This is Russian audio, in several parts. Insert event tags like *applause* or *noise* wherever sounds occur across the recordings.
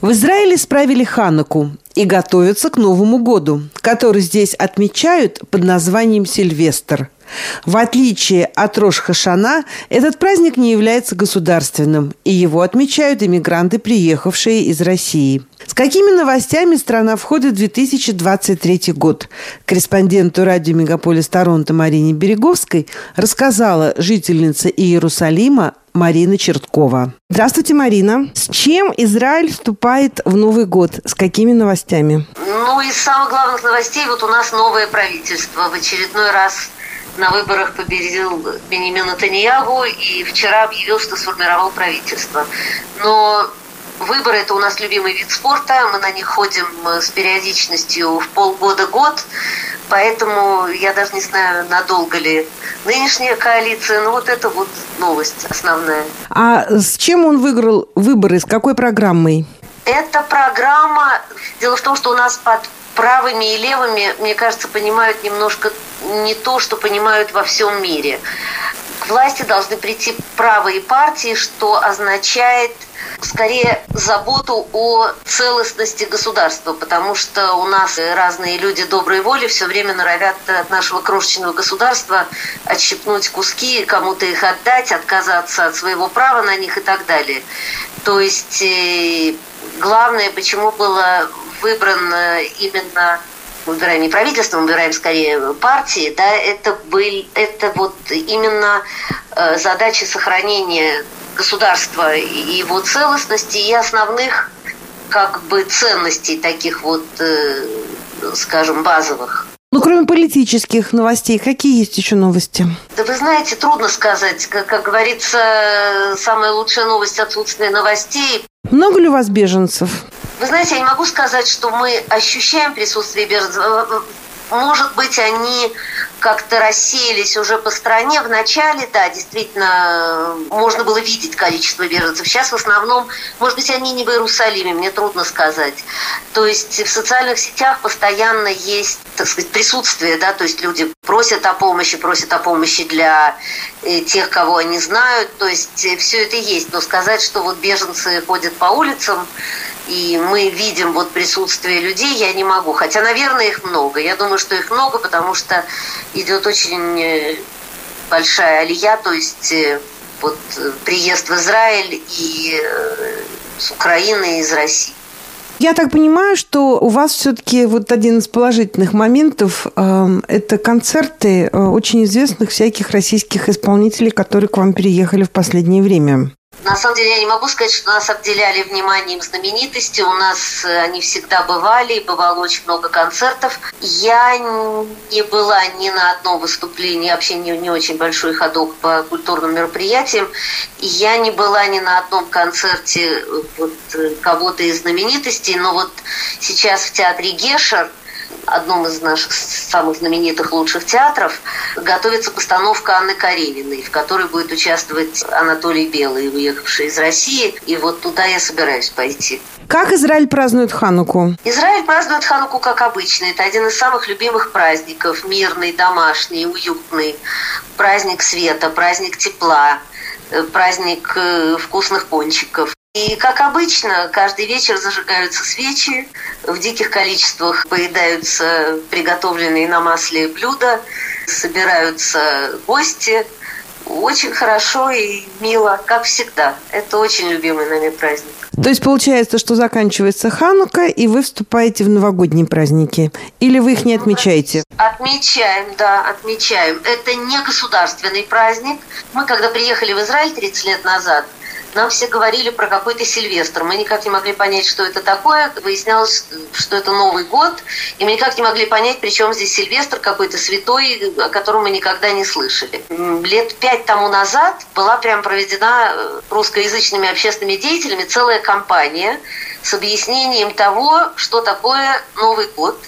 В Израиле справили Хануку и готовятся к Новому году, который здесь отмечают под названием Сильвестр. В отличие от Рош-Хашана, этот праздник не является государственным, и его отмечают иммигранты, приехавшие из России. С какими новостями страна входит в 2023 год? Корреспонденту радио «Мегаполис Торонто» Марине Береговской рассказала жительница Иерусалима Марина Черткова. Здравствуйте, Марина. С чем Израиль вступает в Новый год? С какими новостями? Ну, из самых главных новостей вот у нас новое правительство. В очередной раз на выборах победил Бенемин Натаньягу и вчера объявил, что сформировал правительство. Но Выборы – это у нас любимый вид спорта. Мы на них ходим с периодичностью в полгода-год. Поэтому я даже не знаю, надолго ли нынешняя коалиция. Но вот это вот новость основная. А с чем он выиграл выборы? С какой программой? Эта программа... Дело в том, что у нас под правыми и левыми, мне кажется, понимают немножко не то, что понимают во всем мире. К власти должны прийти правые партии, что означает – скорее заботу о целостности государства, потому что у нас разные люди доброй воли все время норовят от нашего крошечного государства отщипнуть куски, кому-то их отдать, отказаться от своего права на них и так далее. То есть э, главное, почему было выбрано именно мы выбираем не правительство, мы выбираем скорее партии, да, это, был, это вот именно э, задача сохранения государства и его целостности и основных как бы ценностей таких вот, э, скажем, базовых. Ну, кроме политических новостей, какие есть еще новости? Да вы знаете, трудно сказать. Как, как говорится, самая лучшая новость – отсутствие новостей. Много ли у вас беженцев? Вы знаете, я не могу сказать, что мы ощущаем присутствие беженцев. Может быть, они как-то рассеялись уже по стране. В начале, да, действительно, можно было видеть количество беженцев. Сейчас в основном, может быть, они не в Иерусалиме, мне трудно сказать. То есть в социальных сетях постоянно есть, так сказать, присутствие, да, то есть люди просят о помощи, просят о помощи для э, тех, кого они знают. То есть э, все это есть. Но сказать, что вот беженцы ходят по улицам, и мы видим вот присутствие людей, я не могу. Хотя, наверное, их много. Я думаю, что их много, потому что идет очень э, большая алия, то есть э, вот приезд в Израиль и э, с Украины, и из России. Я так понимаю, что у вас все-таки вот один из положительных моментов э, это концерты э, очень известных всяких российских исполнителей, которые к вам переехали в последнее время. На самом деле я не могу сказать, что нас обделяли вниманием знаменитости. У нас э, они всегда бывали, и бывало очень много концертов. Я не была ни на одном выступлении, вообще не, не очень большой ходок по культурным мероприятиям. Я не была ни на одном концерте э, вот, э, кого-то из знаменитостей, но вот сейчас в театре Гешер одном из наших самых знаменитых лучших театров, готовится постановка Анны Карениной, в которой будет участвовать Анатолий Белый, уехавший из России. И вот туда я собираюсь пойти. Как Израиль празднует Хануку? Израиль празднует Хануку как обычно. Это один из самых любимых праздников. Мирный, домашний, уютный. Праздник света, праздник тепла, э, праздник э, вкусных пончиков. И, как обычно, каждый вечер зажигаются свечи, в диких количествах поедаются приготовленные на масле блюда, собираются гости. Очень хорошо и мило, как всегда. Это очень любимый нами праздник. То есть получается, что заканчивается Ханука, и вы вступаете в новогодние праздники? Или вы их не отмечаете? Отмечаем, да, отмечаем. Это не государственный праздник. Мы, когда приехали в Израиль 30 лет назад, нам все говорили про какой-то Сильвестр. Мы никак не могли понять, что это такое. Выяснялось, что это Новый год. И мы никак не могли понять, при чем здесь Сильвестр какой-то святой, о котором мы никогда не слышали. Лет пять тому назад была прям проведена э, русскоязычными общественными деятелями целая кампания с объяснением того, что такое Новый год.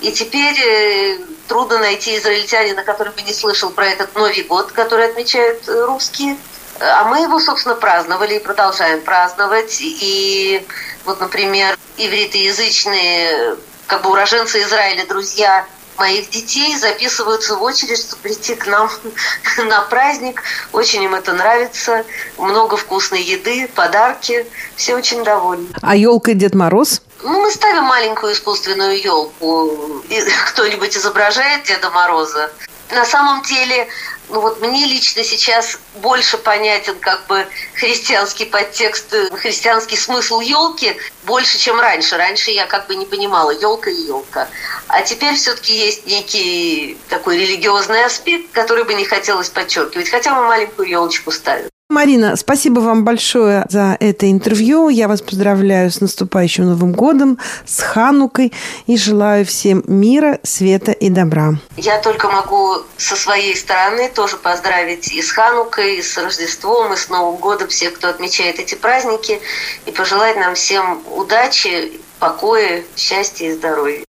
И теперь э, трудно найти израильтянина, который бы не слышал про этот Новый год, который отмечают э, русские. А мы его, собственно, праздновали и продолжаем праздновать. И вот, например, ивритоязычные, как бы уроженцы Израиля, друзья моих детей записываются в очередь, чтобы прийти к нам *laughs* на праздник. Очень им это нравится. Много вкусной еды, подарки. Все очень довольны. А елка и Дед Мороз? Ну, мы ставим маленькую искусственную елку. *laughs* Кто-нибудь изображает Деда Мороза. На самом деле, ну вот мне лично сейчас больше понятен как бы христианский подтекст, христианский смысл елки больше, чем раньше. Раньше я как бы не понимала елка и елка. А теперь все-таки есть некий такой религиозный аспект, который бы не хотелось подчеркивать, хотя мы маленькую елочку ставим. Марина, спасибо вам большое за это интервью. Я вас поздравляю с наступающим Новым годом, с Ханукой и желаю всем мира, света и добра. Я только могу со своей стороны тоже поздравить и с Ханукой, и с Рождеством, и с Новым годом всех, кто отмечает эти праздники, и пожелать нам всем удачи, покоя, счастья и здоровья.